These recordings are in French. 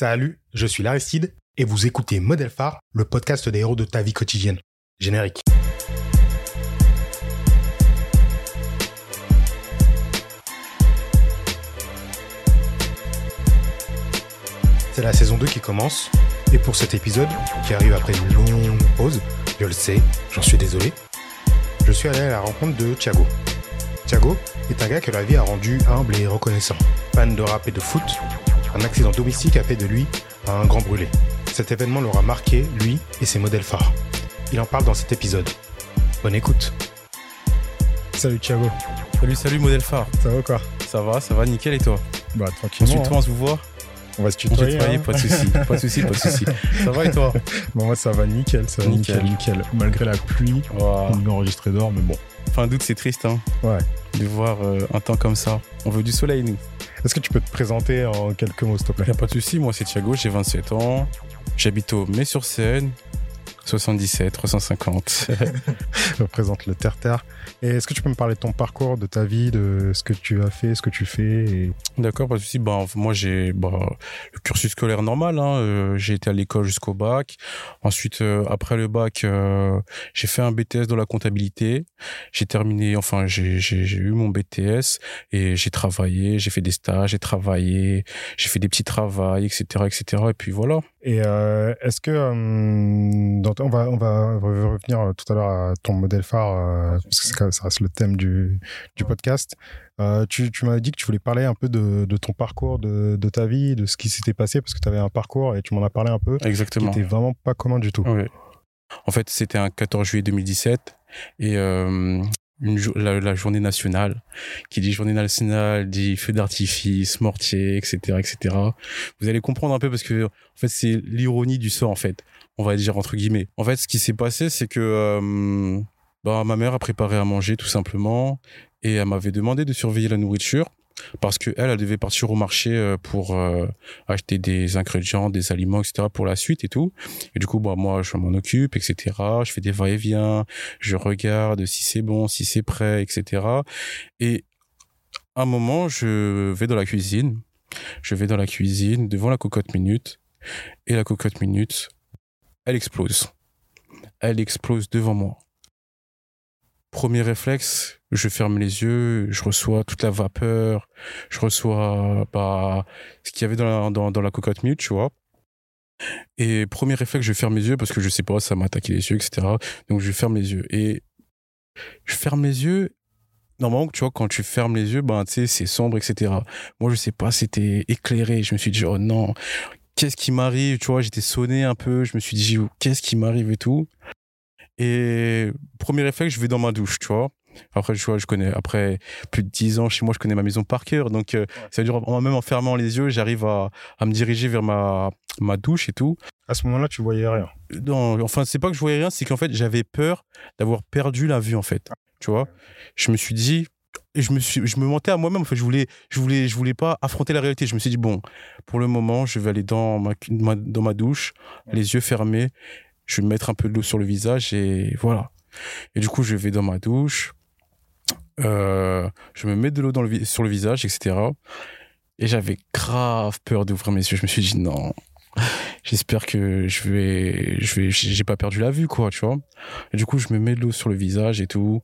Salut, je suis Laristide et vous écoutez Modèle Phare, le podcast des héros de ta vie quotidienne. Générique. C'est la saison 2 qui commence et pour cet épisode, qui arrive après une longue pause, je le sais, j'en suis désolé, je suis allé à la rencontre de Thiago. Thiago est un gars que la vie a rendu humble et reconnaissant. Fan de rap et de foot, un accident domestique a fait de lui un grand brûlé. Cet événement l'aura marqué, lui et ses modèles phares. Il en parle dans cet épisode. Bonne écoute. Salut Thiago. Salut, salut, modèle phare. Ça va quoi? Ça va, ça va, nickel et toi? Bah On se tranquillement. tutoie, on se voit On va se On se tutoyer. hein. pas de soucis, pas de soucis, pas de soucis. Ça va et toi? Bon, moi ça va nickel, ça va nickel, Nickel. nickel. Malgré la pluie, on est enregistré dehors, mais bon. Fin d'août, c'est triste, hein Ouais. De voir euh, un temps comme ça. On veut du soleil, nous. Est-ce que tu peux te présenter en quelques mots, s'il te plaît? Y a pas de soucis, moi c'est Thiago, j'ai 27 ans. J'habite au Mai-sur-Seine. 77, 350. Je représente le terre-terre. Et est-ce que tu peux me parler de ton parcours, de ta vie, de ce que tu as fait, ce que tu fais et... D'accord, de souci. Bah, moi, j'ai bah, le cursus scolaire normal. Hein. Euh, j'ai été à l'école jusqu'au bac. Ensuite, euh, après le bac, euh, j'ai fait un BTS dans la comptabilité. J'ai terminé, enfin, j'ai j'ai- j'ai eu mon BTS et j'ai travaillé, j'ai fait des stages, j'ai travaillé, j'ai fait des petits travails, etc., etc. Et puis voilà. Et euh, est-ce que euh, dans- on va on va revenir euh, tout à l'heure à ton modèle phare euh, parce que ça reste le thème du du podcast. Tu tu m'as dit que tu voulais parler un peu de, de ton parcours, de, de ta vie, de ce qui s'était passé parce que tu avais un parcours et tu m'en as parlé un peu qui Exactement. était vraiment pas commun du tout. Ouais. En fait, c'était un 14 juillet 2017 et une la, la journée nationale, qui dit journée nationale, dit feu d'artifice, mortier, etc., etc. Vous allez comprendre un peu parce que en fait, c'est l'ironie du sort en fait. On va dire entre guillemets. En fait, ce qui s'est passé, c'est que euh, bah, ma mère a préparé à manger tout simplement et elle m'avait demandé de surveiller la nourriture parce que elle, elle devait partir au marché euh, pour euh, acheter des ingrédients, des aliments, etc. pour la suite et tout. Et du coup, bah, moi, je m'en occupe, etc. Je fais des va-et-vient, je regarde si c'est bon, si c'est prêt, etc. Et à un moment, je vais dans la cuisine. Je vais dans la cuisine devant la cocotte minute. Et la cocotte minute, elle explose. Elle explose devant moi. Premier réflexe, je ferme les yeux, je reçois toute la vapeur, je reçois bah, ce qu'il y avait dans la, dans, la cocotte minute, tu vois. Et premier réflexe, je ferme les yeux parce que je sais pas, ça m'a attaqué les yeux, etc. Donc je ferme les yeux. Et je ferme les yeux. Normalement, tu vois, quand tu fermes les yeux, ben, tu sais, c'est sombre, etc. Moi, je sais pas, c'était éclairé. Je me suis dit, oh non, qu'est-ce qui m'arrive? Tu vois, j'étais sonné un peu. Je me suis dit, qu'est-ce qui m'arrive et tout. Et premier réflexe, je vais dans ma douche, tu vois. Après, tu vois, je connais, après plus de 10 ans chez moi, je connais ma maison par cœur. Donc, euh, ça veut dire, en- même en fermant les yeux, j'arrive à, à me diriger vers ma, ma douche et tout. À ce moment-là, tu voyais rien. Non, enfin, c'est pas que je voyais rien, c'est qu'en fait, j'avais peur d'avoir perdu la vue, en fait. Tu vois? Je me suis dit, et je me suis, je me mentais à moi-même. En fait, je voulais, je voulais, je voulais pas affronter la réalité. Je me suis dit, bon, pour le moment, je vais aller dans ma- dans ma douche, les yeux fermés. Je vais me mettre un peu de l'eau sur le visage et voilà. Et du coup, je vais dans ma douche. Euh, je me mets de l'eau le sur le visage, etc. Et j'avais grave peur d'ouvrir mes yeux. Je me suis dit, non, j'espère que je vais, je vais, j'ai pas perdu la vue, quoi, tu vois. Et du coup, je me mets de l'eau sur le visage et tout.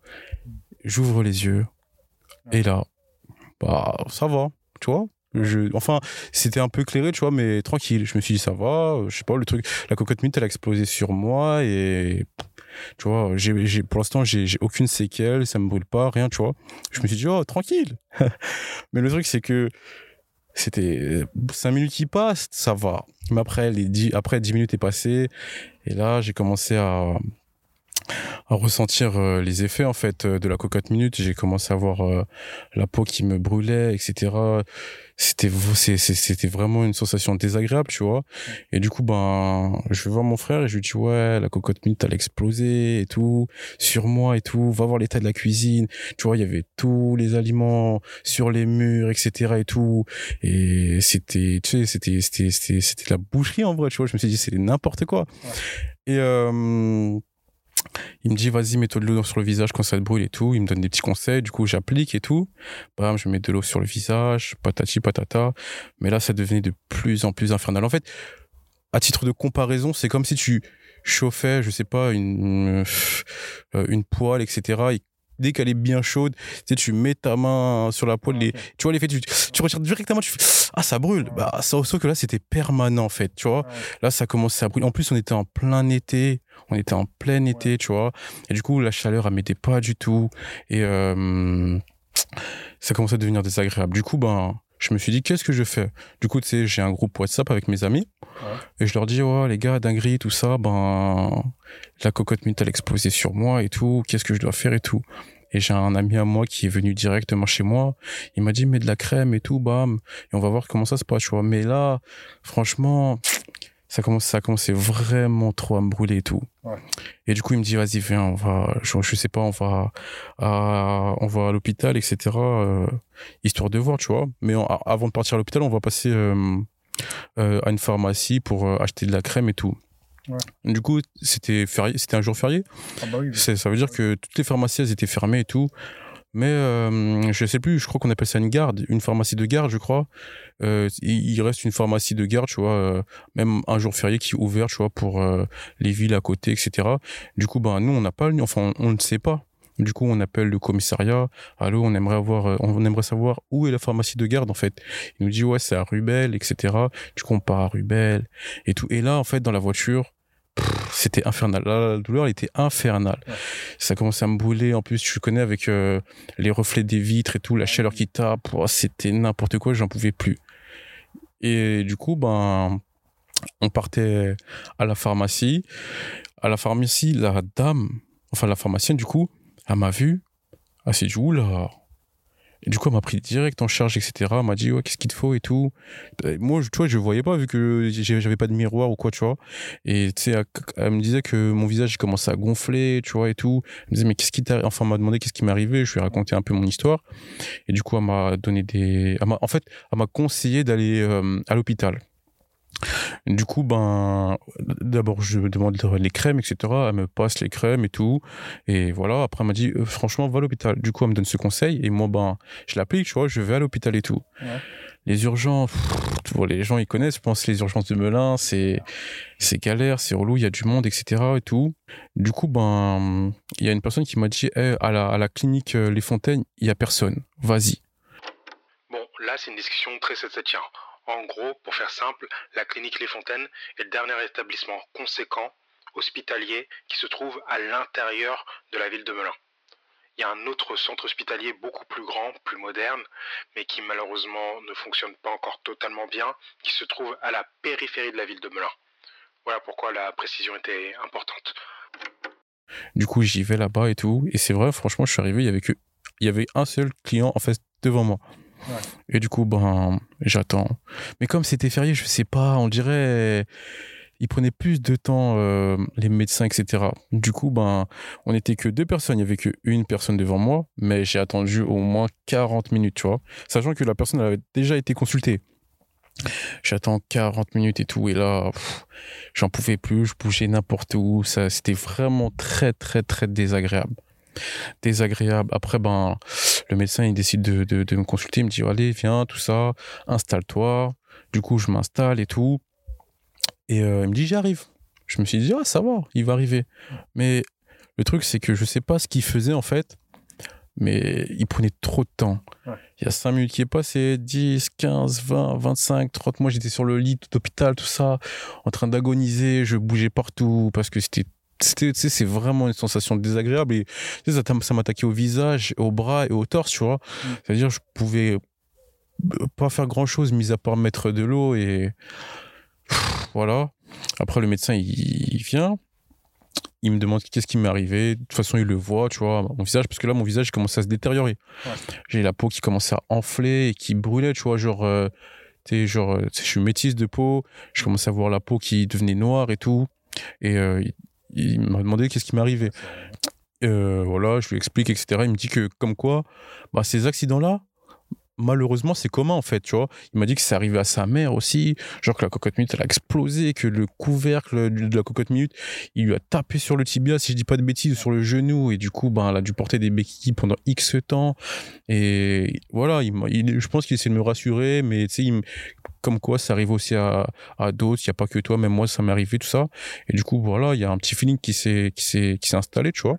J'ouvre les yeux. Et là, bah, ça va, tu vois. Enfin, c'était un peu éclairé, tu vois, mais tranquille. Je me suis dit, ça va, je sais pas, le truc, la cocotte minute, elle a explosé sur moi et, tu vois, j'ai, pour l'instant, j'ai, aucune séquelle, ça me brûle pas, rien, tu vois. Je me suis dit, oh, tranquille. mais le truc, c'est que c'était 5 minutes qui passent, ça va. Mais après, les 10, après 10 minutes est passé, et là, j'ai commencé à, ressentir euh, les effets, en fait, euh, de la cocotte minute. J'ai commencé à voir euh, la peau qui me brûlait, etc. C'était, c'était vraiment une sensation désagréable, tu vois. Et du coup, ben, je vais voir mon frère et je lui dis, ouais, la cocotte minute, elle a explosé et tout, sur moi et tout. Va voir l'état de la cuisine. Tu vois, il y avait tous les aliments sur les murs, etc. et tout. Et c'était, tu sais, c'était, c'était, c'était, c'était la boucherie en vrai, tu vois. Je me suis dit, c'est n'importe quoi. Et, euh, Il me dit, vas-y, mets-toi de l'eau sur le visage quand ça te brûle et tout. Il me donne des petits conseils. Du coup, j'applique et tout. Bam, je mets de l'eau sur le visage, patati patata. Mais là, ça devenait de plus en plus infernal. En fait, à titre de comparaison, c'est comme si tu chauffais, je sais pas, une, euh, une poêle, etc dès qu'elle est bien chaude, tu sais, tu mets ta main sur la poêle, tu vois l'effet, tu, tu retires directement, tu fais, ah, ça brûle. Bah, sauf que là, c'était permanent, en fait, tu vois. Là, ça commençait à brûler. En plus, on était en plein été, on était en plein été, tu vois. Et du coup, la chaleur, elle m'était pas du tout. Et, euh, ça commençait à devenir désagréable. Du coup, ben, je me suis dit, qu'est-ce que je fais? Du coup, tu sais, j'ai un groupe WhatsApp avec mes amis. Et je leur dis, oh, les gars, dinguerie, tout ça, ben, la cocotte minute, elle explosé sur moi et tout. Qu'est-ce que je dois faire et tout? Et j'ai un ami à moi qui est venu directement chez moi. Il m'a dit, mets de la crème et tout, bam. Et on va voir comment ça se passe, tu vois. Mais là, franchement, ça commence, ça commençait vraiment trop à me brûler et tout. Et du coup, il me dit, vas-y, viens, on va, je, je sais pas, on va à, on va à l'hôpital, etc., euh, histoire de voir, tu vois. Mais avant de partir à l'hôpital, on va passer euh, euh, à une pharmacie pour acheter de la crème et tout. Du coup, c'était férié, c'était un jour férié. Ah bah ça veut dire que toutes les pharmacies elles étaient fermées et tout. Mais euh, je sais plus, je crois qu'on appelle ça une garde, une pharmacie de garde, je crois. Euh, il reste une pharmacie de garde, tu vois, euh, même un jour férié qui est ouvert, tu vois, pour euh, les villes à côté, etc. Du coup, ben nous, on n'a pas, enfin, on ne sait pas. Du coup, on appelle le commissariat. Allô, on aimerait avoir, euh, on aimerait savoir où est la pharmacie de garde, en fait. Il nous dit, ouais, c'est à Rubel, etc. Du coup, on part à Rubel et tout. Et là, en fait, dans la voiture, c'était infernal. la douleur, elle était infernale. Ça commençait à me brûler. En plus, tu connais avec euh, les reflets des vitres et tout, la chaleur qui tape. Oh, c'était n'importe quoi. J'en pouvais plus. Et du coup, ben, on partait à la pharmacie. À la pharmacie, la dame, enfin la pharmacienne, du coup, elle m'a vu. Elle s'est dit, oula, du coup, elle m'a pris direct en charge, etc. Elle m'a dit, ouais, qu'est-ce qu'il te faut et tout. moi, tu vois, je voyais pas vu que j'avais pas de miroir ou quoi, tu vois. Et tu sais, elle, me disait que mon visage commençait à gonfler, tu vois, et tout. Elle me disait, mais qu'est-ce qui t'a, enfin, elle m'a demandé qu'est-ce qui m'est arrivé. Je lui ai raconté un peu mon histoire. Et du coup, elle m'a donné des, en fait, elle m'a conseillé d'aller euh, à l'hôpital. Du coup, ben, d'abord, je demande les crèmes, etc. Elle me passe les crèmes et tout. Et voilà. Après, elle m'a dit, euh, franchement, va à l'hôpital. Du coup, elle me donne ce conseil. Et moi, ben, je l'applique, tu vois, je vais à l'hôpital et tout. Les urgences, les gens, ils connaissent, je pense, les urgences de Melun, c'est, c'est galère, c'est relou, il y a du monde, etc. et tout. Du coup, ben, il y a une personne qui m'a dit, eh, à la, à la clinique euh, Les Fontaines, il y a personne. Vas-y. Bon, là, c'est une discussion très septième. En gros, pour faire simple, la clinique Les Fontaines est le dernier établissement conséquent hospitalier qui se trouve à l'intérieur de la ville de Melun. Il y a un autre centre hospitalier beaucoup plus grand, plus moderne, mais qui malheureusement ne fonctionne pas encore totalement bien, qui se trouve à la périphérie de la ville de Melun. Voilà pourquoi la précision était importante. Du coup, j'y vais là-bas et tout, et c'est vrai, franchement, je suis arrivé, il y avait que, y avait un seul client en fait devant moi. Et du coup, ben, j'attends. Mais comme c'était férié, je sais pas, on dirait, ils prenaient plus de temps, euh, les médecins, etc. Du coup, ben, on n'était que deux personnes. Il n'y avait qu'une personne devant moi, mais j'ai attendu au moins 40 minutes, tu vois. Sachant que la personne avait déjà été consultée. J'attends 40 minutes et tout, et là, j'en pouvais plus, je bougeais n'importe où. C'était vraiment très, très, très désagréable désagréable. Après, ben, le médecin, il décide de, de, me consulter. Il me dit, allez, viens, tout ça, installe-toi. Du coup, je m'installe et tout. Et euh, il me dit, j'arrive. Je me suis dit, ah, ça va, il va arriver. Mais le truc, c'est que je sais pas ce qu'il faisait, en fait. Mais il prenait trop de temps. Il y a 5 minutes qui est passé, 10, 15, 20, 25, 30. Moi, j'étais sur le lit d'hôpital, tout ça, en train d'agoniser. Je bougeais partout parce que c'était c'est vraiment une sensation désagréable et ça, ça m'attaquait au visage, au bras et au torse, tu vois. Mm. C'est-à-dire, je pouvais pas faire grand chose mis à part mettre de l'eau et voilà. Après, le médecin, il, vient, il me demande qu'est-ce qui m'est arrivé. De toute façon, il le voit, tu vois, mon visage, parce que là, mon visage commençait à se détériorer. J'ai la peau qui commençait à enfler et qui brûlait, tu vois, genre, euh, tu genre, je suis métisse de peau, je commençais à voir la peau qui devenait noire et tout. Et euh, il m'a demandé qu'est-ce qui m'arrivait? Euh, voilà, je lui explique, etc. Il me dit que, comme quoi, bah, ces accidents-là, malheureusement, c'est commun en fait, tu vois. Il m'a dit que c'est arrivé à sa mère aussi, genre que la cocotte minute elle a explosé, que le couvercle de la cocotte minute, il lui a tapé sur le tibia, si je dis pas de bêtises, sur le genou, et du coup, ben, elle a dû porter des béquilles pendant X temps. Et voilà, il, il je pense qu'il essaie de me rassurer, mais tu sais, comme quoi ça arrive aussi à, à d'autres, il n'y a pas que toi, même moi ça m'est arrivé tout ça. Et du coup, voilà, il y a un petit feeling qui s'est qui s'est qui s'est installé, tu vois.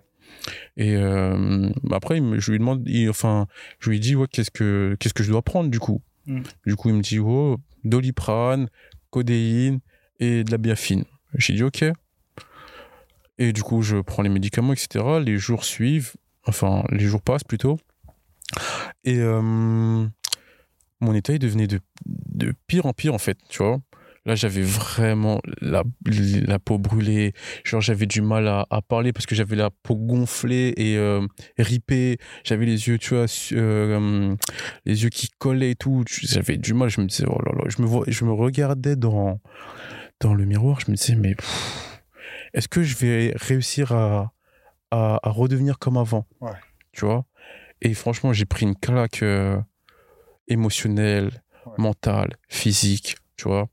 Et euh, après, je lui demande, enfin, je lui dis, ouais, qu'est-ce que, qu'est-ce que je dois prendre du coup mm. Du coup, il me dit, oh, doliprane, codéine et de la biafine. J'ai dit, ok. Et du coup, je prends les médicaments, etc. Les jours suivent, enfin, les jours passent plutôt. Et euh, mon état, il devenait de, de pire en pire, en fait, tu vois. Là, j'avais vraiment la, la peau brûlée. Genre, j'avais du mal à, à parler parce que j'avais la peau gonflée et euh, ripée. J'avais les yeux, tu vois, euh, les yeux qui collaient et tout. J'avais du mal. Je me disais, oh là là. Je me, vois, je me regardais dans, dans le miroir. Je me disais, mais est-ce que je vais réussir à, à, à redevenir comme avant? Ouais. Tu vois? Et franchement, j'ai pris une claque euh, émotionnelle, ouais. mentale, physique, tu vois.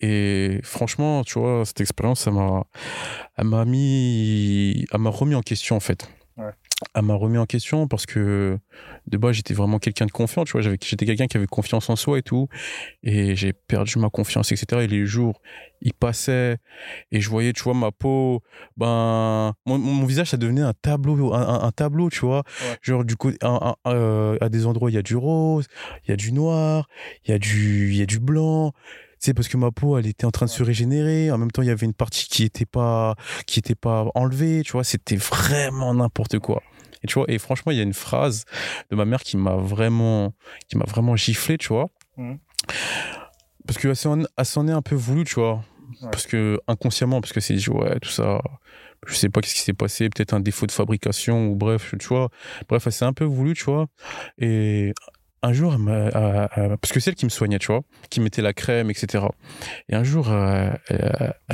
Et franchement, tu vois, cette expérience, elle m'a mis, elle m'a remis en question, en fait. Elle m'a remis en question parce que de base, j'étais vraiment quelqu'un de confiant, tu vois. J'avais, j'étais quelqu'un qui avait confiance en soi et tout. Et j'ai perdu ma confiance, etc. Et les jours, ils passaient et je voyais, tu vois, ma peau, ben, mon, mon visage, ça devenait un tableau, un, un tableau, tu vois. Ouais. Genre, du coup, un, euh, à des endroits, il y a du rose, il y a du noir, il y a du, il y a du blanc c'est parce que ma peau elle était en train de se régénérer. En même temps il y avait une partie qui était pas qui était pas enlevée tu vois. C'était vraiment n'importe quoi. Et tu vois et franchement il y a une phrase de ma mère qui m'a vraiment qui m'a vraiment giflé tu vois. Mmh. parce que s'en est un peu voulu tu vois. Ouais. parce que inconsciemment parce que c'est dit ouais tout ça je sais pas qu'est-ce qui s'est passé peut-être un défaut de fabrication ou bref tu vois. Bref elle s'est un peu voulu tu vois. Et un jour, elle euh, euh, parce que c'est elle qui me soignait, tu vois, qui mettait la crème, etc. Et un jour, euh,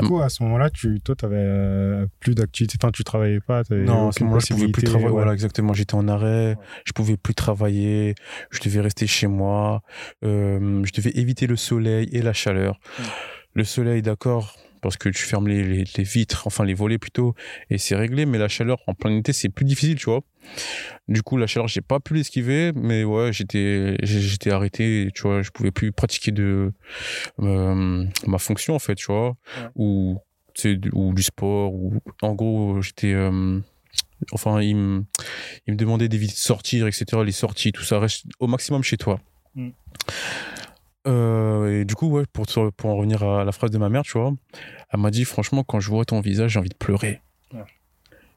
du coup, à ce moment-là, tu, toi, t'avais euh, plus d'activité, enfin, tu travaillais pas. Non, à ce moment-là, je pouvais plus travailler. Ouais. Voilà, exactement. J'étais en arrêt, ouais. je pouvais plus travailler, je devais rester chez moi, euh, je devais éviter le soleil et la chaleur. Le soleil, d'accord, parce que tu fermes les, les, les, vitres, enfin les volets plutôt, et c'est réglé. Mais la chaleur en plein été, c'est plus difficile, tu vois. Du coup, la chaleur, j'ai pas pu l'esquiver, mais ouais, j'étais, j'étais arrêté, tu vois, je pouvais plus pratiquer de euh, ma fonction en fait, tu vois, ouais. ou ou du sport, ou en gros, j'étais euh, enfin, il me, il me demandait d'éviter de sortir, etc. Les sorties, tout ça, reste au maximum chez toi. Mm. Euh, et du coup, ouais, pour, pour en revenir à la phrase de ma mère, tu vois, elle m'a dit, franchement, quand je vois ton visage, j'ai envie de pleurer. Ouais.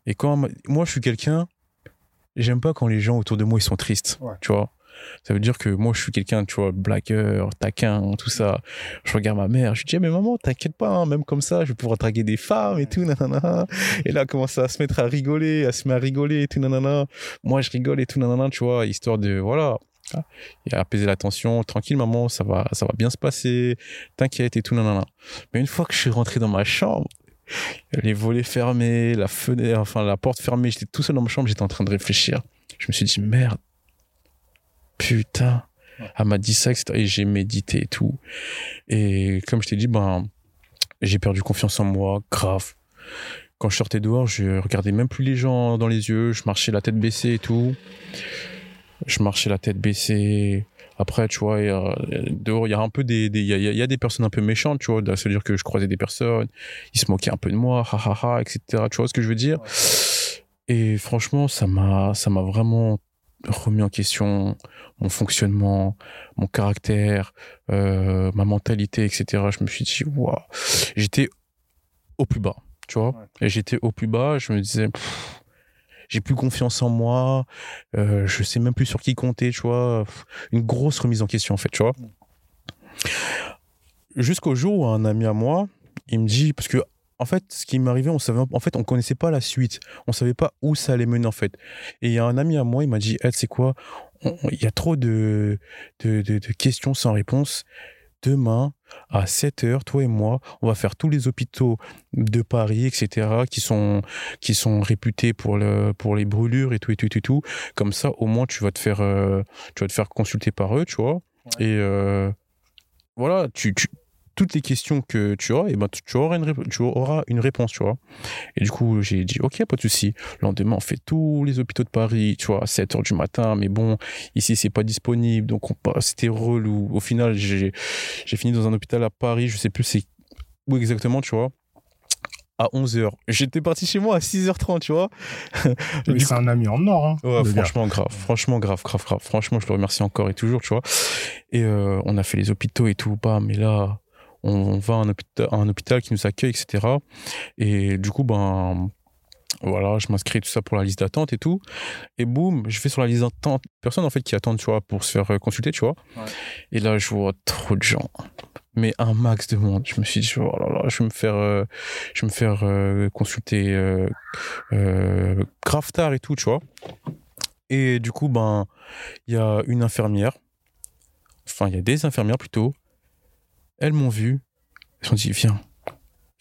Et quand, moi, je suis quelqu'un, j'aime pas quand les gens autour de moi, ils sont tristes, ouais. tu vois. Ça veut dire que moi, je suis quelqu'un, tu vois, blagueur, taquin, tout ça. Je regarde ma mère, je lui dis, mais maman, t'inquiète pas, hein, même comme ça, je vais pouvoir draguer des femmes et tout, nanana. Et là, elle commence à se mettre à rigoler, à se mettre à rigoler et tout, nanana. Moi, je rigole et tout, nanana, tu vois, histoire de, voilà, et apaiser la tension, tranquille maman, ça va, ça va bien se passer, t'inquiète et tout, nanana. Mais une fois que je suis rentré dans ma chambre, les volets fermés, la fenêtre, enfin la porte fermée, j'étais tout seul dans ma chambre, j'étais en train de réfléchir. Je me suis dit merde, putain, elle m'a dit ça, etc. Et j'ai médité et tout. Et comme je t'ai dit, ben, j'ai perdu confiance en moi, grave. Quand je sortais dehors, je regardais même plus les gens dans les yeux, je marchais la tête baissée et tout je marchais la tête baissée. Après, tu vois, y a, dehors, il y a un peu des, il y a, y a, des personnes un peu méchantes, tu vois. C'est-à-dire que je croisais des personnes, ils se moquaient un peu de moi, ha ha ha, etc. Tu vois ce que je veux dire? Et franchement, ça m'a, ça m'a vraiment remis en question mon fonctionnement, mon caractère, euh, ma mentalité, etc. Je me suis dit, waouh, j'étais au plus bas, tu vois? Et j'étais au plus bas, je me disais, pff, j'ai plus confiance en moi, euh, je sais même plus sur qui compter, tu vois. Une grosse remise en question, en fait, tu vois. Jusqu'au jour où un ami à moi, il me dit, parce que, en fait, ce qui m'arrivait, on savait, en fait, on connaissait pas la suite. On savait pas où ça allait mener, en fait. Et il y a un ami à moi, il m'a dit, hey, c'est quoi? Il y a trop de, de, questions sans réponse. Demain, à 7 heures, toi et moi, on va faire tous les hôpitaux de Paris, etc., qui sont, qui sont réputés pour, le, pour les brûlures et tout, et tout, et tout. Comme ça, au moins, tu vas te faire, euh, tu vas te faire consulter par eux, tu vois. Et euh, voilà, tu, tu, toutes les questions que tu auras, et ben, tu, auras une, tu auras une réponse, tu vois. Et du coup, j'ai dit, ok, pas de souci. Le lendemain, on fait tous les hôpitaux de Paris, tu vois, à 7 heures du matin, mais bon, ici, c'est pas disponible, donc c'était relou. Au final, j'ai fini dans un hôpital à Paris, je sais plus c'est où exactement, tu vois à 11h. J'étais parti chez moi à 6h30, tu vois. c'est un ami en or. Hein, ouais, franchement, grave. Franchement, grave, grave, grave. Franchement, je le remercie encore et toujours, tu vois. Et euh, on a fait les hôpitaux et tout, pas, mais là, on, va à un, hôpital, un hôpital qui nous accueille, etc. Et du coup, ben, voilà, je m'inscris tout ça pour la liste d'attente et tout. Et boum, je vais sur la liste d'attente. Personne en fait qui attend, tu vois, pour se faire euh, consulter, tu vois. Et là, je vois trop de gens. Mais un max de monde. Je me suis dit, oh là là, je vais me faire, euh, je vais me faire euh, consulter grave tard et tout, tu vois. Et du coup, ben, il y a une infirmière. Enfin, il y a des infirmières plutôt elles m'ont vu. Elles se sont dit, viens,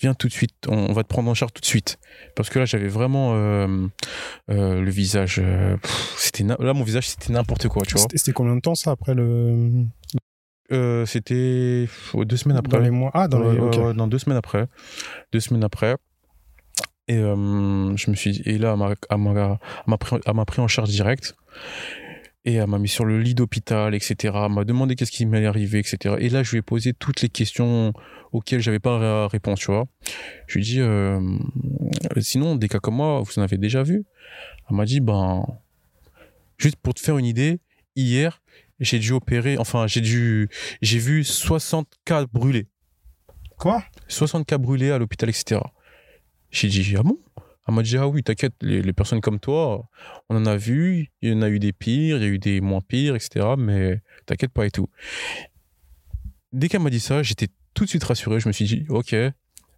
viens tout de suite, on, va te prendre en charge tout de suite. Parce que là, j'avais vraiment euh, euh, le visage. Euh, c'était là, mon visage, c'était n'importe quoi, tu vois. C'était combien de temps ça après le? c'était deux semaines après. Dans les mois. Ah, dans, les... dans deux semaines après. Deux semaines après. Et je me suis et là, elle m'a pris, pris en charge direct et elle m'a mis sur le lit d'hôpital, etc. Elle m'a demandé qu'est-ce qui m'allait arriver, etc. Et là, je lui ai posé toutes les questions auxquelles j'avais pas la réponse, tu vois. Je lui ai dit, euh, sinon, des cas comme moi, vous en avez déjà vu Elle m'a dit, ben, juste pour te faire une idée, hier, j'ai dû opérer, enfin, j'ai dû, j'ai vu 60 cas brûlés. Quoi? 60 cas brûlés à l'hôpital, etc. J'ai dit, ah bon? Elle m'a dit, ah oui, t'inquiète, les, personnes comme toi, on en a vu, il y en a eu des pires, il y a eu des moins pires, etc. Mais t'inquiète pas et tout. Dès qu'elle m'a dit ça, j'étais tout de suite rassuré. Je me suis dit, ok,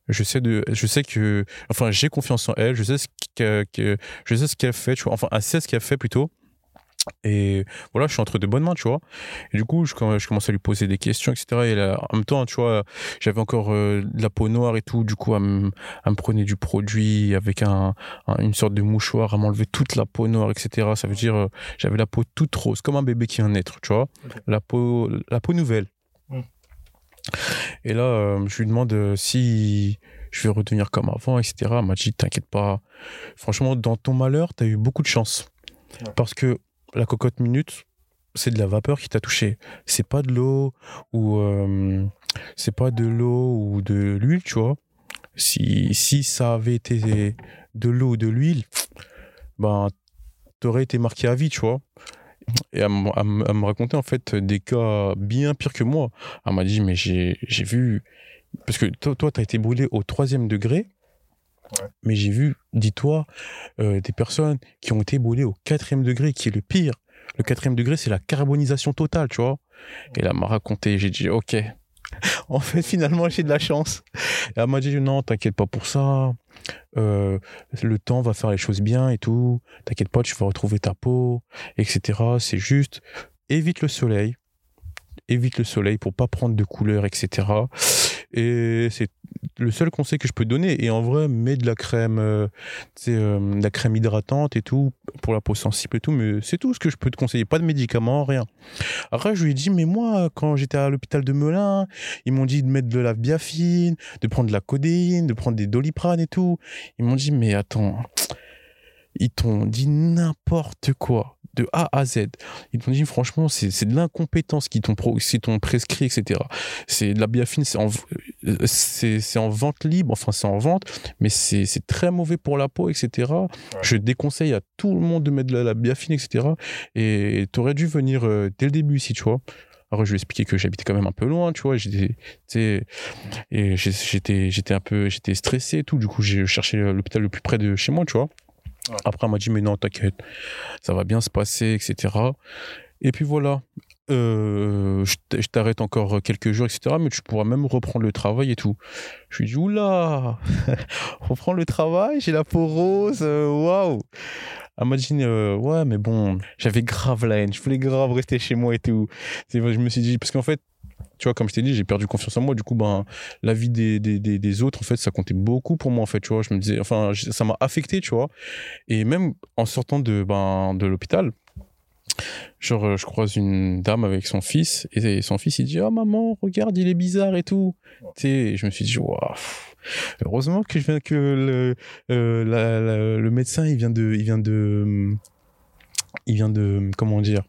je sais de, je sais que, enfin, j'ai confiance en elle, je sais ce que, je sais qu'elle fait, enfin, elle sait ce qu'elle fait plutôt. Et voilà, je suis entre de bonnes mains, tu vois. Et du coup, je, je commence à lui poser des questions, etc. Et là, en même temps, tu vois, j'avais encore euh, de la peau noire et tout. Du coup, elle me, prenait du produit avec un, une sorte de mouchoir, à m'enlever toute la peau noire, etc. Ça veut dire, euh, j'avais la peau toute rose, comme un bébé qui vient de naître, tu vois. La, peau, la peau nouvelle. Mmh. Et là, euh, je lui demande si je vais redevenir comme avant, etc. Elle m'a dit, t'inquiète pas. Franchement, dans ton malheur, t'as eu beaucoup de chance. Parce que la cocotte minute, c'est de la vapeur qui t'a touché. C'est pas de l'eau ou euh, c'est pas de l'eau ou de l'huile, tu vois. Si, si ça avait été de l'eau ou de l'huile, ben t'aurais été marqué à vie, tu vois. Et elle, me racontait en fait des cas bien pires que moi. Elle m'a dit mais j'ai vu parce que toi t'as été brûlé au troisième degré mais j'ai vu, dis-toi, euh, des personnes qui ont été brûlées au quatrième degré, qui est le pire. Le quatrième degré, c'est la carbonisation totale, tu vois. Et là, m'a raconté, j'ai dit, ok. en fait, finalement, j'ai de la chance. Et elle m'a dit, non, t'inquiète pas pour ça. Euh, le temps va faire les choses bien et tout. T'inquiète pas, tu vas retrouver ta peau, etc. C'est juste, évite le soleil. Évite le soleil pour pas prendre de couleur, etc. Et c'est le seul conseil que je peux donner. Et en vrai, mets de la crème, euh, euh, de la crème hydratante et tout pour la peau sensible et tout. Mais c'est tout ce que je peux te conseiller. Pas de médicaments, rien. Après, je lui ai dit, mais moi, quand j'étais à l'hôpital de Melun, ils m'ont dit de mettre de la biafine, de prendre de la codéine, de prendre des doliprane et tout. Ils m'ont dit, mais attends, ils t'ont dit n'importe quoi de A à Z. Ils t'ont dit, franchement, c'est de l'incompétence qui t'ont prescrit, etc. C'est de la biafine, c'est en, en vente libre, enfin, c'est en vente, mais c'est très mauvais pour la peau, etc. Je déconseille à tout le monde de mettre de la, biafine, etc. Et t'aurais dû venir euh, dès le début ici, tu vois. Alors, je lui ai expliqué que j'habitais quand même un peu loin, tu vois. J'étais, et j'étais, j'étais un peu, j'étais stressé et tout. Du coup, j'ai cherché l'hôpital le plus près de chez moi, tu vois. Après, elle m'a dit, mais non, t'inquiète, ça va bien se passer, etc. Et puis voilà, euh, je t'arrête encore quelques jours, etc. Mais tu pourras même reprendre le travail et tout. Je lui dis, oula, reprends le travail, j'ai la peau rose, euh, waouh. Elle m'a dit, euh, ouais, mais bon, j'avais grave la haine, je voulais grave rester chez moi et tout. Je me suis dit, parce qu'en fait, tu vois, comme je t'ai dit, j'ai perdu confiance en moi. Du coup, ben, la vie des, des, des, autres, en fait, ça comptait beaucoup pour moi, en fait, tu vois. Je me disais, enfin, ça m'a affecté, tu vois. Et même en sortant de, ben, de l'hôpital, genre, je croise une dame avec son fils, et son fils, il dit, oh maman, regarde, il est bizarre et tout. Tu je me suis dit, waouh. Heureusement que je viens que le, euh, le médecin, il vient de, il vient de, il vient de, comment dire,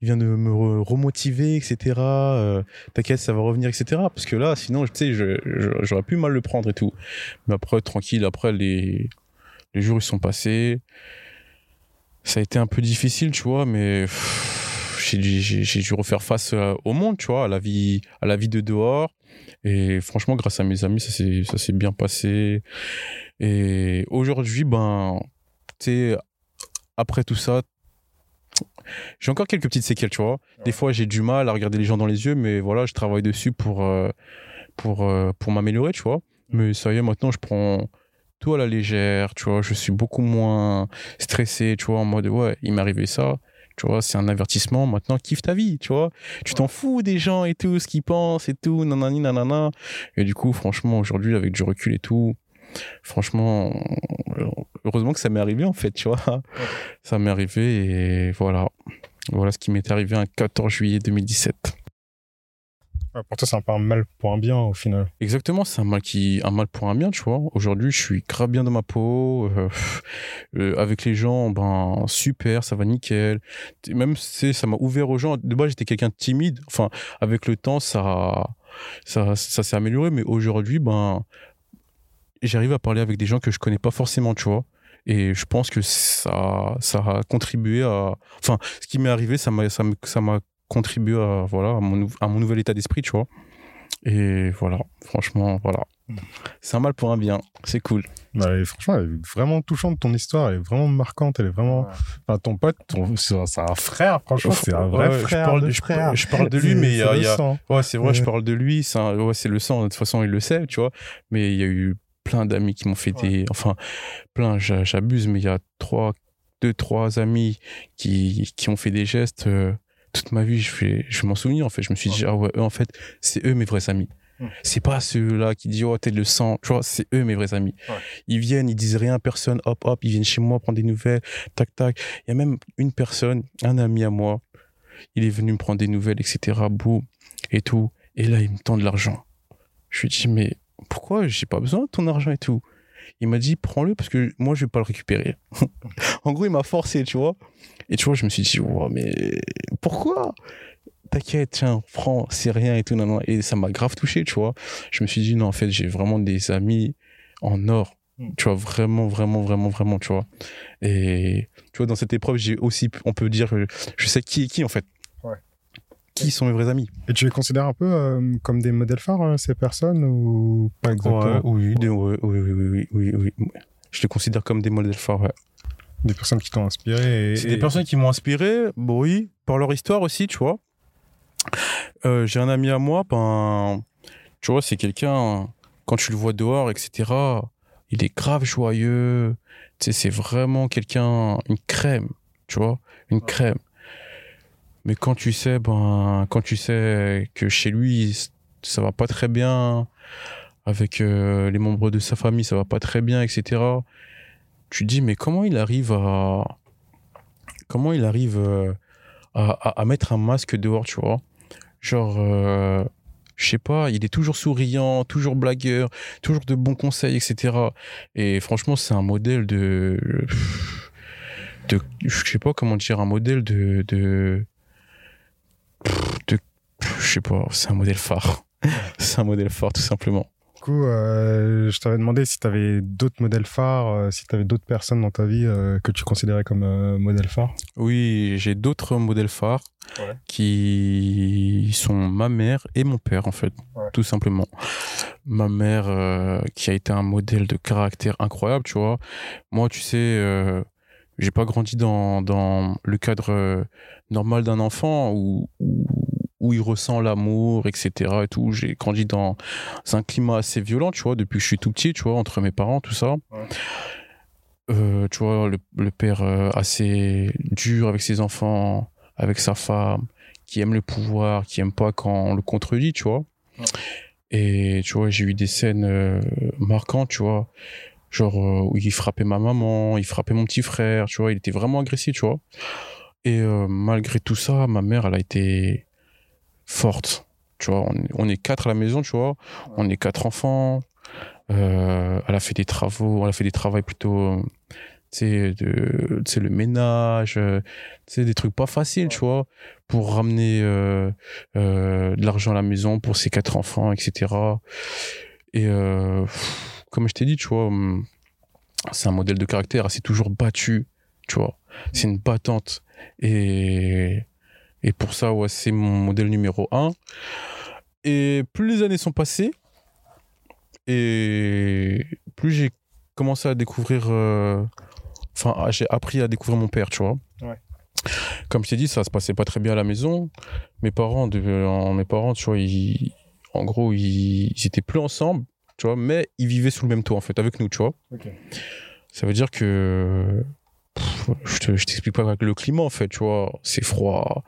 il vient de me re- remotiver, etc. Euh, T'inquiète, ça va revenir, etc. Parce que là, sinon, tu sais, j'aurais pu mal le prendre et tout. Mais après, tranquille, après, les, les jours, ils sont passés. Ça a été un peu difficile, tu vois, mais j'ai dû refaire face euh, au monde, tu vois, à la vie, à la vie de dehors. Et franchement, grâce à mes amis, ça s'est ça s'est bien passé. Et aujourd'hui, ben, tu sais, après tout ça, j'ai encore quelques petites séquelles, tu vois. Des fois, j'ai du mal à regarder les gens dans les yeux, mais voilà, je travaille dessus pour, euh, pour, euh, pour m'améliorer, tu vois. Mais ça y est, maintenant, je prends tout à la légère, tu vois. Je suis beaucoup moins stressé, tu vois, en mode, ouais, il m'est arrivé ça. Tu vois, c'est un avertissement. Maintenant, kiffe ta vie, tu vois. Tu t'en fous des gens et tout, ce qu'ils pensent et tout, nanani, nanana. Et du coup, franchement, aujourd'hui, avec du recul et tout, franchement, heureusement que ça m'est arrivé, en fait, tu vois. Ça m'est arrivé et voilà. Voilà ce qui m'est arrivé un 14 juillet 2017. Ouais, pour toi, c'est un peu un mal pour un bien au final. Exactement, c'est un mal qui, un mal pour un bien, tu vois. Aujourd'hui, je suis grave bien dans ma peau, euh, euh, avec les gens, ben super, ça va nickel. Même, c'est, ça m'a ouvert aux gens. De base, j'étais quelqu'un de timide. Enfin, avec le temps, ça, ça, ça s'est amélioré. Mais aujourd'hui, ben, j'arrive à parler avec des gens que je connais pas forcément, tu vois. Et je pense que ça, ça a contribué à, enfin, ce qui m'est arrivé, ça m'a, ça m'a, ça m'a contribué à, voilà, à mon, nou- à mon nouvel état d'esprit, tu vois. Et voilà, franchement, voilà. C'est un mal pour un bien, c'est cool. Bah, franchement, elle est vraiment touchante ton histoire, elle est vraiment marquante, elle est vraiment. Enfin, ton pote, ton... c'est c'est un frère, franchement, c'est un vrai Ouais, je frère. parle- de je, frère. je parle de lui, mais il y a, y le a- sang. ouais, c'est vrai, je parle de lui, c'est un- ouais, c'est le sang, de toute façon, il le sait, tu vois. Mais il y a eu plein d'amis qui m'ont fait des, enfin, plein, j'a- j'abuse, mais il y a trois, deux, trois amis qui, qui ont fait des gestes, euh, toute ma vie, je vais, je m'en souvenir, en fait. Je me suis dit, ah ouais, eux, en fait, c'est eux mes vrais amis. Hmm. C'est pas ceux-là qui disent, oh, t'es le sang. Tu vois, c'est eux mes vrais amis. Ouais. Ils viennent, ils disent rien à personne, hop, hop, ils viennent chez moi prendre des nouvelles, tac, tac. Il y a même une personne, un ami à moi, il est venu me prendre des nouvelles, etc. Boum, et tout. Et là, il me tend de l'argent. Je lui dis, mais pourquoi j'ai pas besoin de ton argent et tout? Il m'a dit, prends-le parce que moi, je vais pas le récupérer. en gros, il m'a forcé, tu vois. Et tu vois, je me suis dit, wow, mais pourquoi? T'inquiète, tiens, prends, c'est rien et tout. Non, non. Et ça m'a grave touché, tu vois. Je me suis dit, non, en fait, j'ai vraiment des amis en or. Mm. Tu vois, vraiment, vraiment, vraiment, vraiment, tu vois. Et tu vois, dans cette épreuve, j'ai aussi, on peut dire, je sais qui est qui, en fait. Qui sont mes vrais amis Et tu les considères un peu euh, comme des modèles phares, euh, ces personnes, ou pas exactement Ouais, oui, des- oui, oui, oui, oui, oui, oui. Je les considère comme des modèles ouais. Des personnes qui t'ont inspiré. et- C'est et- des personnes qui m'ont inspiré, bon, oui, par leur histoire aussi, tu vois. Euh, J'ai un ami à moi, ben, tu vois, c'est quelqu'un, quand tu le vois dehors, etc., il est grave joyeux. Tu sais, c'est vraiment quelqu'un, une crème, tu vois, une crème. Mais quand tu sais, ben, quand tu sais que chez lui, ça va pas très bien, avec euh, les membres de sa famille, ça va pas très bien, etc., tu dis, mais comment il arrive à, comment il arrive euh, à, à- mettre un masque dehors, tu vois? Genre, euh, je sais pas, il est toujours souriant, toujours blagueur, toujours de bons conseils, etc. Et franchement, c'est un modèle de, de, je sais pas comment dire, un modèle de, de, je sais pas, c'est un modèle phare. c'est un modèle phare, tout simplement. Du coup, euh, je t'avais demandé si tu avais d'autres modèles phares, euh, si tu avais d'autres personnes dans ta vie euh, que tu considérais comme modèles phares. Oui, j'ai d'autres modèles phares Ouais. qui sont ma mère et mon père, en fait, Ouais. tout simplement. Ma mère, qui a été un modèle de caractère incroyable, tu vois. Moi, tu sais, j'ai pas grandi dans, dans le cadre euh, normal d'un enfant où, où, où il ressent l'amour, etc. et tout. J'ai grandi dans un climat assez violent, tu vois, depuis que je suis tout petit, tu vois, entre mes parents, tout ça. Ouais. Euh, tu vois, le, le père euh, assez dur avec ses enfants, avec sa femme, qui aime le pouvoir, qui aime pas quand on le contredit, tu vois. Et tu vois, j'ai eu des scènes euh, marquantes, tu vois. Genre euh, il frappait ma maman, il frappait mon petit frère, tu vois. Il était vraiment agressif, tu vois. Et euh, malgré tout ça, ma mère, elle a été forte. Tu vois, on, est quatre à la maison, tu vois. On est quatre enfants. elle a fait des travaux, elle a fait des travaux plutôt tu sais le ménage sais des trucs pas faciles tu vois pour ramener euh, euh, de l'argent à la maison pour ses quatre enfants etc et euh, comme je t'ai dit tu vois hum, c'est un modèle de caractère elle s'est toujours battue tu vois. C'est une battante. Et et pour ça ouais c'est mon modèle numéro un. Et plus les années sont passées et plus j'ai commencé à découvrir enfin, ah, j'ai appris à découvrir mon père, tu vois. Comme je t'ai dit, ça se passait pas très bien à la maison. Mes parents, de, mes parents, tu vois, en gros, ils, ils étaient plus ensemble, tu vois, mais ils vivaient sous le même toit, en fait, avec nous, tu vois. Ça veut dire que je t'explique pas le climat en fait tu vois. C'est froid.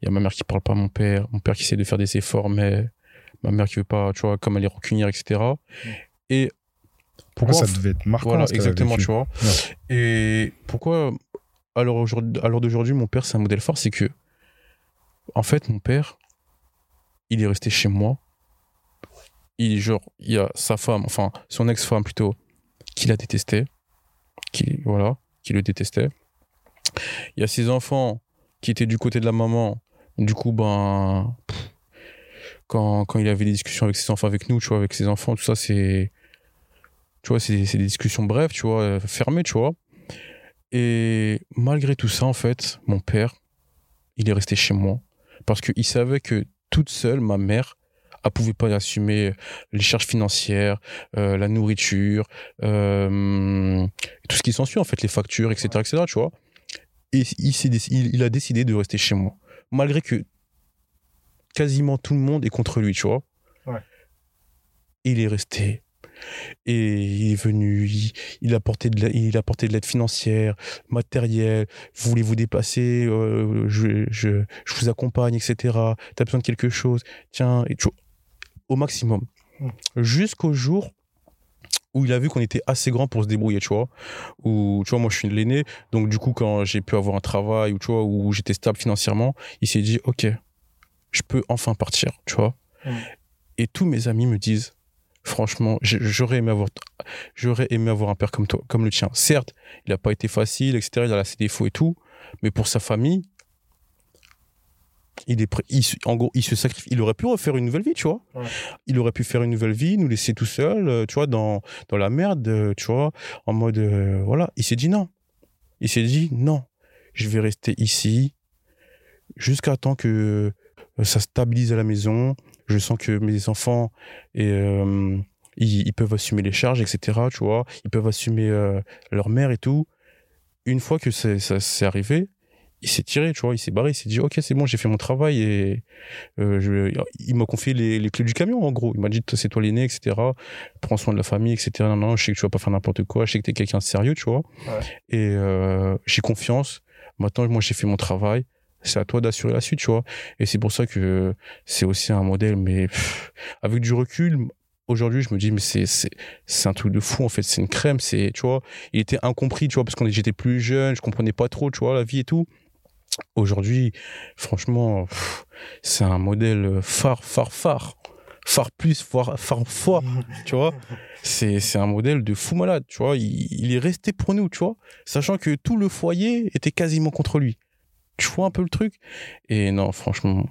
Il y a ma mère qui parle pas à mon père. Mon père qui essaie de faire des efforts mais ma mère qui veut pas tu vois comme elle est rancunière etc et pourquoi ça devait être marquant Voilà, exactement, tu vois. Et pourquoi, à l'heure d'aujourd'hui, mon père, c'est un modèle fort, c'est que, en fait, mon père, il est resté chez moi. Il, genre, il y a sa femme, enfin, son ex-femme plutôt, qui la détestait. Qui, voilà, qui le détestait. Il y a ses enfants qui étaient du côté de la maman. Du coup, ben, quand, quand il avait des discussions avec ses enfants, avec nous, tu vois, avec ses enfants, tout ça, c'est tu vois, c'est des discussions brèves, tu vois, euh, fermées, tu vois. Et malgré tout ça, en fait, mon père, il est resté chez moi. Parce qu'il savait que toute seule, ma mère, elle pouvait pas assumer les charges financières, euh, la nourriture, euh, tout ce qui s'ensuit, en fait, les factures, etc., etc., tu vois. Et il, il, a décidé de rester chez moi. Malgré que quasiment tout le monde est contre lui, tu vois. Ouais. Il est resté et il est venu, il, a apporté de il de l'aide financière, matérielle. Voulez vous déplacer euh, je, je, je, vous accompagne, etc. T'as besoin de quelque chose? Tiens, et au maximum. Jusqu'au jour où il a vu qu'on était assez grand pour se débrouiller, tu vois. Où, tu vois, moi, je suis l'aîné. Donc, du coup, quand j'ai pu avoir un travail, ou, tu vois, où j'étais stable financièrement, il s'est dit, OK, je peux enfin partir, tu vois. Hmm. Et tous mes amis me disent, franchement, j'aurais aimé avoir, j'aurais aimé avoir un père comme toi, comme le tien. Certes, il n'a pas été facile, etc. Il a ses défauts et tout, mais pour sa famille, il est en gros, il se sacrifie. Il aurait pu refaire une nouvelle vie, tu vois. Il aurait pu faire une nouvelle vie, nous laisser tout seul, euh, tu vois, dans, dans la merde, euh, tu vois, en mode, euh, voilà. Il s'est dit non. Il s'est dit non, je vais rester ici jusqu'à temps que ça stabilise à la maison, je sens que mes enfants et euh, ils, peuvent assumer les charges, etc. Tu vois, ils peuvent assumer euh, leur mère et tout. Une fois que ça s'est arrivé, il s'est tiré, tu vois, il s'est barré, il s'est dit, ok, c'est bon, j'ai fait mon travail et euh, je, il m'a confié les, clés du camion, en gros. Il m'a dit, c'est toi l'aîné, etc. Prends soin de la famille, etc. Non, non, je sais que tu vas pas faire n'importe quoi, je sais que tu es quelqu'un de sérieux, tu vois. Et j'ai confiance. Maintenant, moi, j'ai fait mon travail c'est à toi d'assurer la suite, tu vois. Et c'est pour ça que c'est aussi un modèle, mais avec du recul, aujourd'hui, je me dis, mais c'est, c'est, c'est un truc de fou, en fait. C'est une crème, c'est, tu vois. Il était incompris, tu vois, parce qu'on j'étais plus jeune, je comprenais pas trop, tu vois, la vie et tout. Aujourd'hui, franchement, c'est un modèle phare, phare, phare. Phare plus, phare, phare fois, tu vois. C'est, c'est un modèle de fou malade, tu vois. Il, il est resté pour nous, tu vois. Sachant que tout le foyer était quasiment contre lui tu vois un peu le truc? Et non, franchement,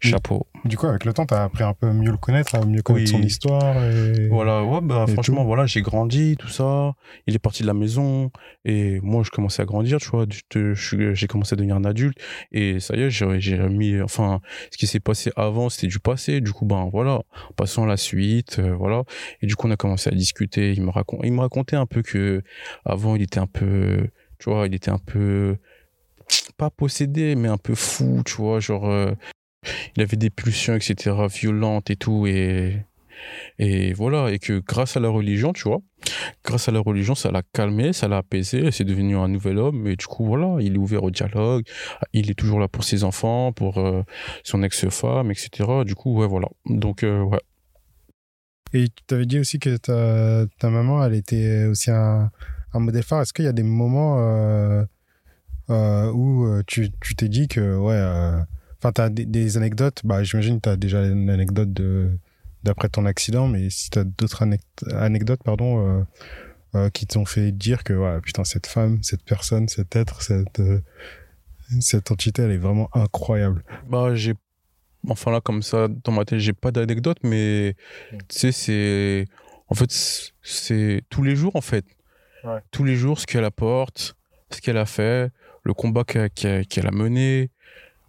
chapeau. Du coup, avec le temps, tu as appris un peu mieux le connaître, à mieux connaître son histoire. Et... Voilà, ouais, bah, franchement, voilà, j'ai grandi, tout ça. Il est parti de la maison. Et moi, je commençais à grandir, tu vois. J'ai commencé à devenir un adulte. Et ça y est, j'ai mis, enfin, ce qui s'est passé avant, c'était du passé. Du coup, ben voilà, passons à la suite, euh, voilà. Et du coup, on a commencé à discuter. Il me, raconte, il me racontait un peu que avant, il était un peu, tu vois, il était un peu pas possédé, mais un peu fou, tu vois, genre, euh, il avait des pulsions, etc., violentes et tout, et, et voilà, et que grâce à la religion, tu vois, grâce à la religion, ça l'a calmé, ça l'a apaisé, c'est devenu un nouvel homme. Et du coup, voilà, il est ouvert au dialogue, il est toujours là pour ses enfants, pour euh, son ex-femme, etc. Du coup, ouais, voilà. Donc, euh, ouais. Et tu t'avais dit aussi que ta, ta maman, elle était aussi un, modèle phare. Est-ce qu'il y a des moments euh, où tu t'es dit que, ouais, enfin, tu as des, des anecdotes, bah, j'imagine que tu as déjà une anecdote d'après ton accident, mais si tu as d'autres anec- anecdotes, pardon, euh, euh, qui t'ont fait dire que, ouais, putain, cette femme, cette personne, cet être, cette, euh, cette entité, elle est vraiment incroyable. Bah, j'ai. Enfin, là, comme ça, dans ma tête, j'ai pas d'anecdote, mais tu sais, c'est. En fait, c'est- tous les jours, en fait. Ouais. Tous les jours, ce qu'elle apporte, ce qu'elle a fait, le combat qu'elle a mené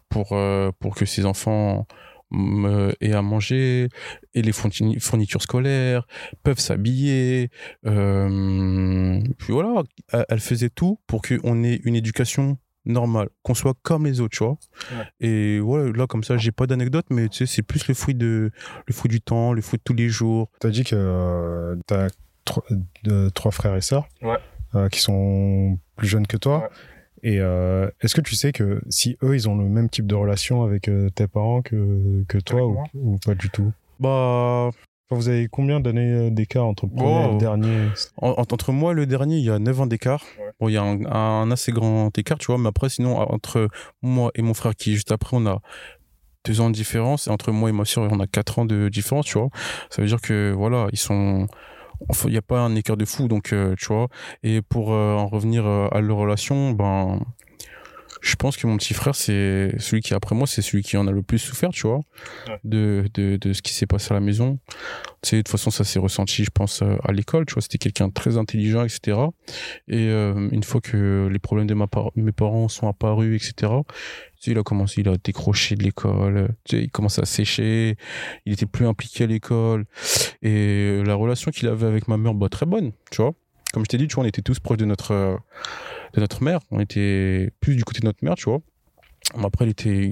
pour, euh, pour que ses enfants mm, aient à manger, et les fourni- fournitures scolaires, peuvent s'habiller. euh, puis voilà, elle- faisait tout pour qu'on ait une éducation normale, qu'on soit comme les autres, tu vois. Et voilà, là, comme ça, j'ai pas d'anecdote, mais tu sais, c'est plus le fruit, de, le fruit du temps, le fruit de tous les jours. Tu as dit que tu as trois frères et sœurs Ouais. euh, qui sont plus jeunes que toi. Ouais. Et euh, est-ce que tu sais que si eux, ils ont le même type de relation avec euh, tes parents que, que toi ou, pas du tout? Bah, Vous avez combien d'années euh, d'écart entre le premier et le dernier? En- en- entre moi et le dernier, il y a 9 ans d'écart. Ouais. Bon, il y a un, un assez grand écart, tu vois, mais après, sinon, entre moi et mon frère qui est juste après, on a deux ans de différence, et entre moi et ma soeur, on a quatre ans de différence, tu vois. Ça veut dire que, voilà, ils sont. Il n'y a pas un écart de fou, donc, euh, tu vois. Et pour euh, en revenir euh, à leur relation, ben. Je pense que mon petit frère, c'est celui qui après moi, c'est celui qui en a le plus souffert, tu vois, Ouais. de, de, de ce qui s'est passé à la maison. Tu sais, de toute façon, ça s'est ressenti, je pense, euh, à l'école, tu vois, c'était quelqu'un de très intelligent, etc. Et euh, une fois que les problèmes de ma par- mes parents sont apparus, etc., tu sais, il a commencé, il a décroché de l'école, tu sais, il commence à sécher, il était plus impliqué à l'école. Et la relation qu'il avait avec ma mère, bah, très bonne, tu vois. Comme je t'ai dit, tu vois, on était tous proches de notre, euh, de notre mère. On était plus du côté de notre mère, tu vois. Mais Après, il était.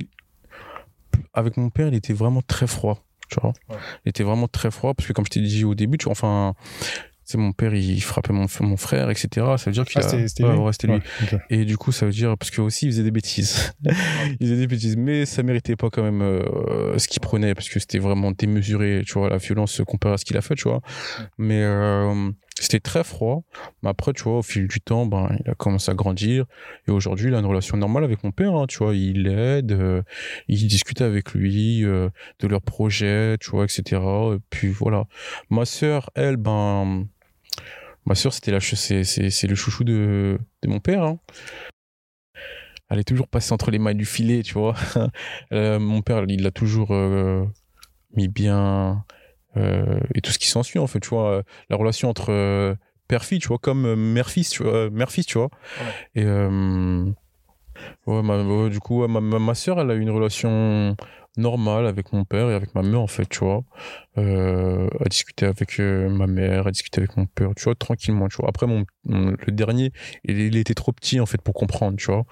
Avec mon père, il était vraiment très froid, tu vois. Ouais. Il était vraiment très froid, parce que comme je t'ai dit au début, tu vois, enfin. C'est mon père, il frappait mon, mon frère, etc. Ça veut dire qu'il Ah, a- c'était Ouais, lui ouais, et du coup, ça veut dire, parce que aussi, il faisait des bêtises. il faisait des bêtises, mais ça méritait pas quand même euh, ce qu'il prenait, parce que c'était vraiment démesuré, tu vois, la violence comparée à ce qu'il a fait, tu vois. Mais euh, c'était très froid. Mais après, tu vois, au fil du temps, ben, il a commencé à grandir. Et aujourd'hui, il a une relation normale avec mon père, hein, tu vois. Il l'aide, euh, il discute avec lui euh, de leurs projets, tu vois, etc. Et puis voilà. Ma sœur, elle, ben. Ma sœur, c'était la, c'est, le chouchou de, de mon père. Hein. Elle est toujours passée entre les mailles du filet, tu vois. Euh, mon père, il l'a toujours euh, mis bien et tout ce qui s'ensuit, en fait, tu vois. La relation entre euh, père-fille, tu vois, comme euh, mère-fils, tu vois. euh, Mère-fils, tu vois. Et euh, ouais, ma- ouais, du coup, ma, ma, ma sœur, elle a eu une relation normale avec mon père et avec ma mère, en fait, tu vois. Euh, à discuter avec euh, ma mère, à discuter avec mon père, tu vois, tranquillement, tu vois. Après, mon, mon- le dernier, il, il était trop petit, en fait, pour comprendre, tu vois.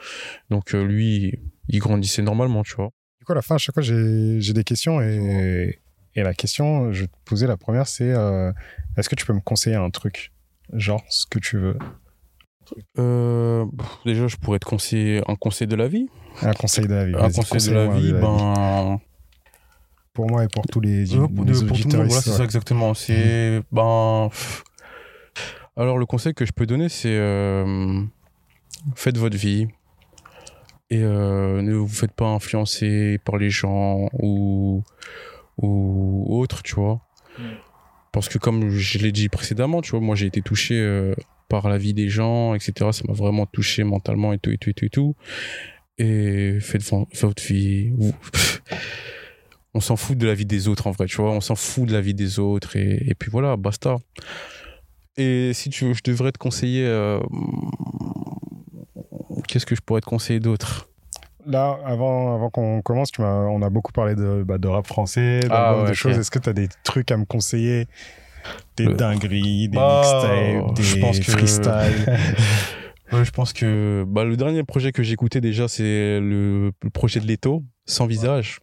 Donc, euh, lui, il grandissait normalement, tu vois. Du coup, à la fin, à chaque fois, j'ai j'ai des questions et, et la question, je vais te poser la première, c'est euh, est-ce que tu peux me conseiller un truc? Genre, ce que tu veux. Euh, déjà, je pourrais te conseiller un conseil de la vie. Un conseil de la vie. Un conseil de la vie, de la ben. Pour moi et pour tous les, Euh, les pour, de- pour tout le auditeurs monde, voilà, c'est ça exactement. C'est ben. pff. Alors le conseil que je peux donner, c'est euh, faites votre vie et euh, ne vous faites pas influencer par les gens ou ou autres, tu vois. Parce que comme je l'ai dit précédemment, tu vois, moi j'ai été touché euh, par la vie des gens, etc. Ça m'a vraiment touché mentalement et tout et tout et tout et tout. Et faites, vo- faites votre vie. On s'en fout de la vie des autres en vrai, tu vois. On s'en fout de la vie des autres et, et puis voilà, basta. Et si tu veux, je devrais te conseiller. euh, Qu'est-ce que je pourrais te conseiller d'autre? Là, avant, avant qu'on commence, tu on a beaucoup parlé de, bah, de rap français, Ah ouais, de choses. Est-ce que tu as des trucs à me conseiller? Des Le- dingueries, des Bah, mixtapes, des pense que- freestyles? Ouais, je pense que bah, le dernier projet que j'ai écouté déjà, c'est le, le projet de Leto, Sans visage.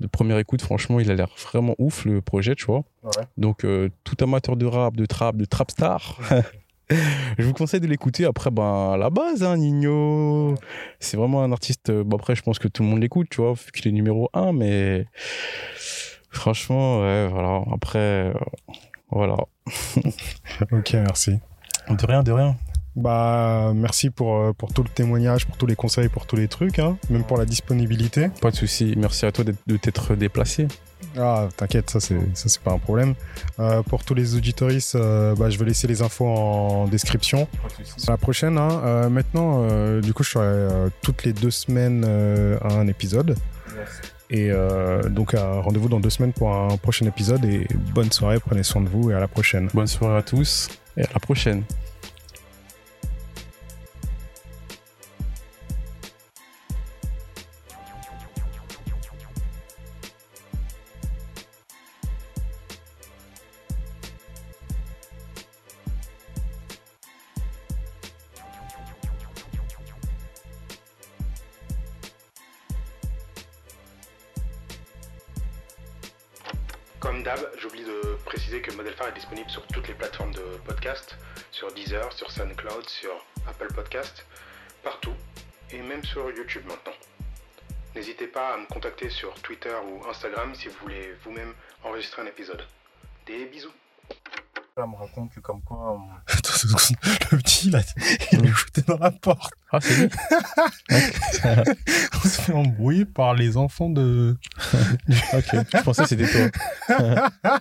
de première écoute, franchement, il a l'air vraiment ouf le projet, tu vois. Donc, euh, tout amateur de rap, de trap, de trap star, je vous conseille de l'écouter. Après, ben, à la base, hein, Nino, c'est vraiment un artiste. euh, Bon, après, je pense que tout le monde l'écoute, tu vois, vu qu'il est numéro un, mais franchement, ouais, voilà. Après, euh, voilà. Ok, merci. De rien, de rien. Bah, merci pour, euh, pour tout le témoignage, pour tous les conseils, pour tous les trucs, hein, même pour la disponibilité. Pas de souci. Merci à toi de t'être déplacé. Ah, t'inquiète, ça c'est ça c'est pas un problème. Euh, pour tous les auditoristes, euh, bah, je vais laisser les infos en description. À la prochaine. Hein. Euh, maintenant, euh, du coup, je serai euh, toutes les deux semaines euh, à un épisode. Et euh, donc, euh, rendez-vous dans deux semaines pour un prochain épisode. Et bonne soirée, prenez soin de vous et à la prochaine. Bonne soirée à tous et à la prochaine. Comme d'hab, j'oublie de préciser que Model Phare est disponible sur toutes les plateformes de podcast, sur Deezer, sur SoundCloud, sur Apple Podcast, partout, et même sur YouTube maintenant. N'hésitez pas à me contacter sur Twitter ou Instagram si vous voulez vous-même enregistrer un épisode. Des bisous. Là, me raconte que comme quoi. Le petit, il, a, il est shooté dans la porte. Ah, c'est lui On se fait embrouiller par les enfants de... Ok, je pensais que c'était toi.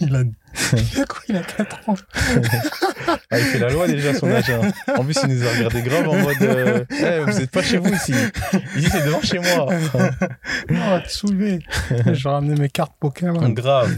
Il a, il a quoi Il a 4 ans. Ah, il fait la loi déjà, son âge. hein. En plus, il nous a regardé grave en mode euh, Vous êtes pas chez vous ici. Ici, c'est devant chez moi. On va te soulever. Je vais ramener mes cartes Pokémon. Grave.